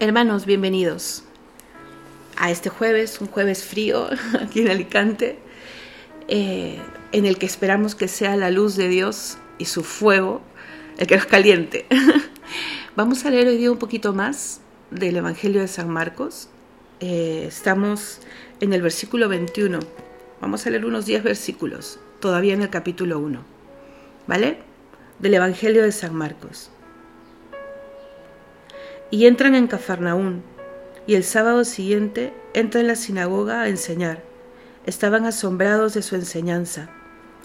Hermanos, bienvenidos a este jueves, un jueves frío aquí en Alicante, eh, en el que esperamos que sea la luz de Dios y su fuego el que nos caliente. Vamos a leer hoy día un poquito más del Evangelio de San Marcos. Eh, estamos en el versículo 21. Vamos a leer unos 10 versículos, todavía en el capítulo 1. ¿Vale? Del Evangelio de San Marcos y entran en Cafarnaún, y el sábado siguiente entra en la sinagoga a enseñar. Estaban asombrados de su enseñanza,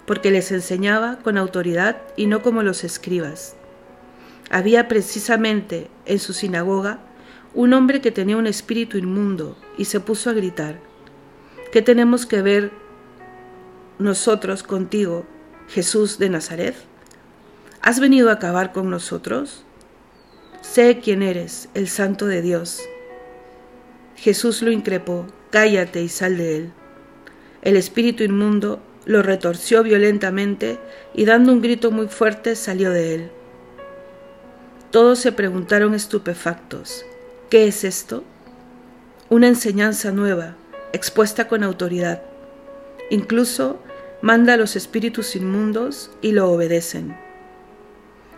porque les enseñaba con autoridad y no como los escribas. Había precisamente en su sinagoga un hombre que tenía un espíritu inmundo y se puso a gritar, ¿qué tenemos que ver nosotros contigo, Jesús de Nazaret? ¿Has venido a acabar con nosotros? Sé quién eres, el santo de Dios. Jesús lo increpó, cállate y sal de él. El espíritu inmundo lo retorció violentamente y dando un grito muy fuerte salió de él. Todos se preguntaron estupefactos, ¿qué es esto? Una enseñanza nueva, expuesta con autoridad. Incluso manda a los espíritus inmundos y lo obedecen.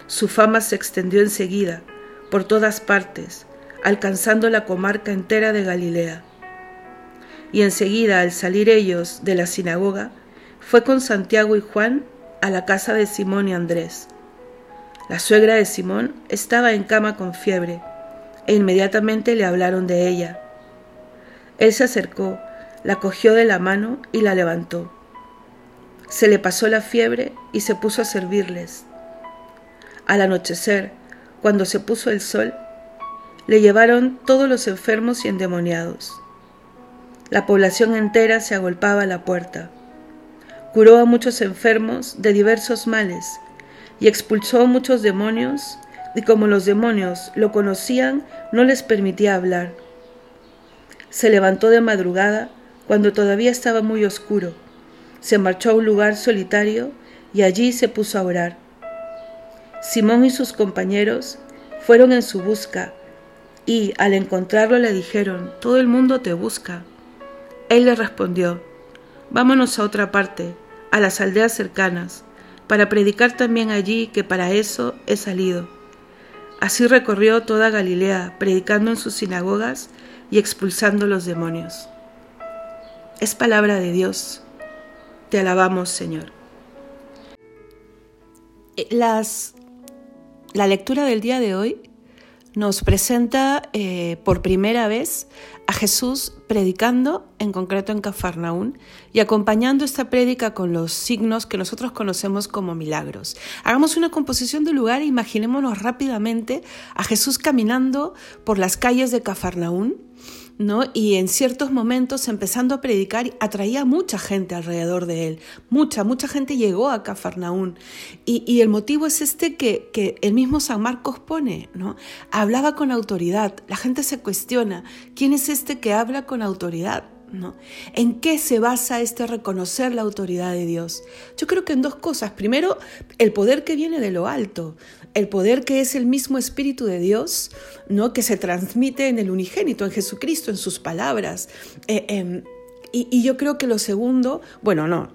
Su fama se extendió enseguida por todas partes, alcanzando la comarca entera de Galilea. Y enseguida, al salir ellos de la sinagoga, fue con Santiago y Juan a la casa de Simón y Andrés. La suegra de Simón estaba en cama con fiebre, e inmediatamente le hablaron de ella. Él se acercó, la cogió de la mano y la levantó. Se le pasó la fiebre y se puso a servirles. Al anochecer, cuando se puso el sol, le llevaron todos los enfermos y endemoniados. La población entera se agolpaba a la puerta. Curó a muchos enfermos de diversos males y expulsó muchos demonios, y como los demonios lo conocían, no les permitía hablar. Se levantó de madrugada cuando todavía estaba muy oscuro. Se marchó a un lugar solitario y allí se puso a orar. Simón y sus compañeros fueron en su busca y al encontrarlo le dijeron, todo el mundo te busca. Él le respondió, vámonos a otra parte, a las aldeas cercanas, para predicar también allí que para eso he salido. Así recorrió toda Galilea, predicando en sus sinagogas y expulsando los demonios. Es palabra de Dios. Te alabamos, Señor. Eh, las la lectura del día de hoy nos presenta eh, por primera vez a Jesús predicando, en concreto en Cafarnaún, y acompañando esta prédica con los signos que nosotros conocemos como milagros. Hagamos una composición de lugar e imaginémonos rápidamente a Jesús caminando por las calles de Cafarnaún ¿no? Y en ciertos momentos, empezando a predicar, atraía mucha gente alrededor de él. Mucha, mucha gente llegó a Cafarnaún. Y, el motivo es este que, que, el mismo San Marcos pone, ¿no? Hablaba con autoridad. La gente se cuestiona, ¿quién es este que habla con autoridad? ¿En qué se basa este reconocer la autoridad de Dios? Yo creo que en dos cosas. Primero, el poder que viene de lo alto el poder que es el mismo Espíritu de Dios, ¿no? que se transmite en el unigénito, en Jesucristo, en sus palabras. Eh, em, y, y, yo creo que lo segundo, bueno, no,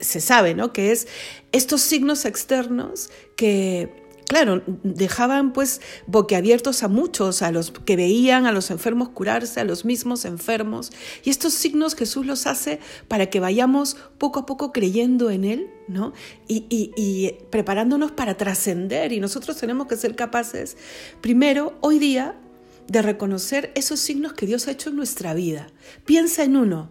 se sabe, ¿no? Que es estos signos externos que claro, dejaban pues boquiabiertos a muchos, a los que veían a los enfermos curarse, a los mismos enfermos. Y estos signos Jesús los hace para que vayamos poco a poco creyendo en Él, ¿no? Y, y preparándonos para trascender. Y nosotros tenemos que ser capaces, primero, hoy día, de reconocer esos signos que Dios ha hecho en nuestra vida. Piensa en uno,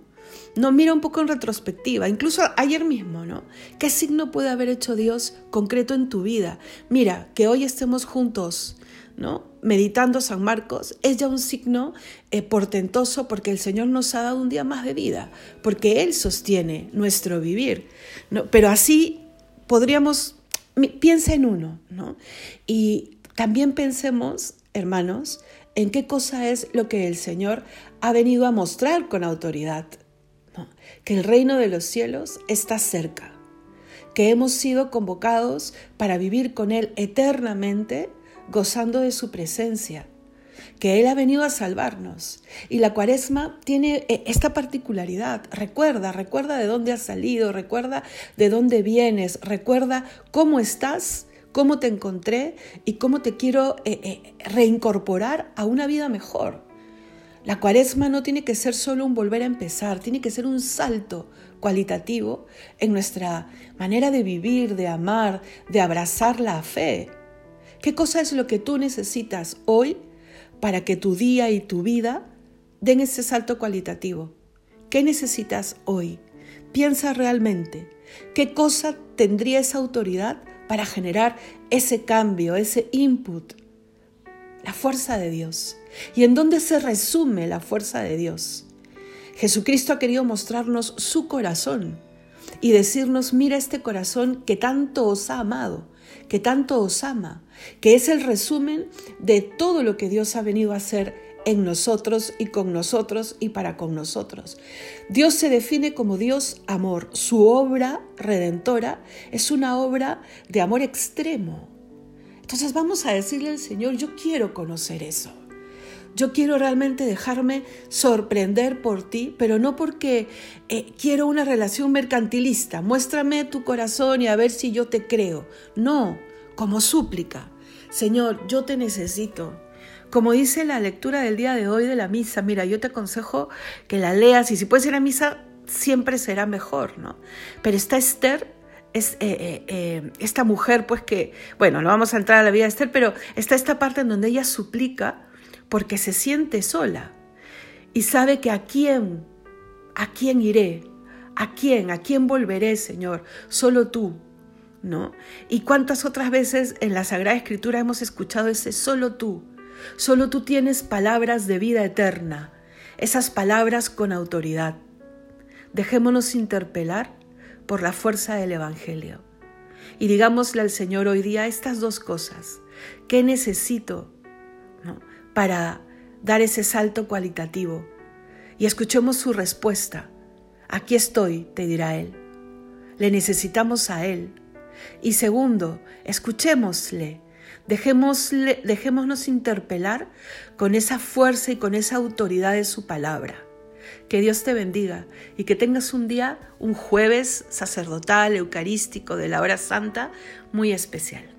no, mira un poco en retrospectiva, incluso ayer mismo, ¿no? ¿Qué signo puede haber hecho Dios concreto en tu vida? Mira, que hoy estemos juntos, ¿no? Meditando San Marcos es ya un signo eh, portentoso porque el Señor nos ha dado un día más de vida, porque Él sostiene nuestro vivir. ¿no? Pero así podríamos, piensa en uno, ¿no? Y también pensemos, hermanos, en qué cosa es lo que el Señor ha venido a mostrar con autoridad que el reino de los cielos está cerca, que hemos sido convocados para vivir con Él eternamente, gozando de su presencia, que Él ha venido a salvarnos. Y la cuaresma tiene eh, esta particularidad. Recuerda, recuerda de dónde has salido, recuerda de dónde vienes, recuerda cómo estás, cómo te encontré y cómo te quiero eh, eh, reincorporar a una vida mejor. La cuaresma no tiene que ser solo un volver a empezar, tiene que ser un salto cualitativo en nuestra manera de vivir, de amar, de abrazar la fe. ¿Qué cosa es lo que tú necesitas hoy para que tu día y tu vida den ese salto cualitativo? ¿Qué necesitas hoy? Piensa realmente, ¿qué cosa tendría esa autoridad para generar ese cambio, ese input? La fuerza de Dios. ¿Y en dónde se resume la fuerza de Dios? Jesucristo ha querido mostrarnos su corazón y decirnos, mira este corazón que tanto os ha amado, que tanto os ama, que es el resumen de todo lo que Dios ha venido a hacer en nosotros y con nosotros y para con nosotros. Dios se define como Dios amor. Su obra redentora es una obra de amor extremo. Entonces vamos a decirle al Señor, yo quiero conocer eso. Yo quiero realmente dejarme sorprender por ti, pero no porque eh, quiero una relación mercantilista. Muéstrame tu corazón y a ver si yo te creo. No, como súplica. Señor, yo te necesito. Como dice la lectura del día de hoy de la misa, mira, yo te aconsejo que la leas y si puedes ir a misa, siempre será mejor, ¿no? Pero está Esther es eh, eh, esta mujer, pues que, bueno, no vamos a entrar a la vida de Esther, pero está esta parte en donde ella suplica porque se siente sola y sabe que a quién, a quién iré, a quién, a quién volveré, Señor, solo tú, ¿no? Y cuántas otras veces en la Sagrada Escritura hemos escuchado ese solo tú, solo tú tienes palabras de vida eterna, esas palabras con autoridad. Dejémonos interpelar por la fuerza del Evangelio. Y digámosle al Señor hoy día estas dos cosas. ¿Qué necesito? Para dar ese salto cualitativo. Y escuchemos su respuesta. Aquí estoy, te dirá Él. Le necesitamos a Él. Y segundo, escuchémosle. Dejémosle, dejémonos interpelar con esa fuerza y con esa autoridad de su palabra. Que Dios te bendiga y que tengas un día, un jueves sacerdotal, eucarístico de la hora santa muy especial.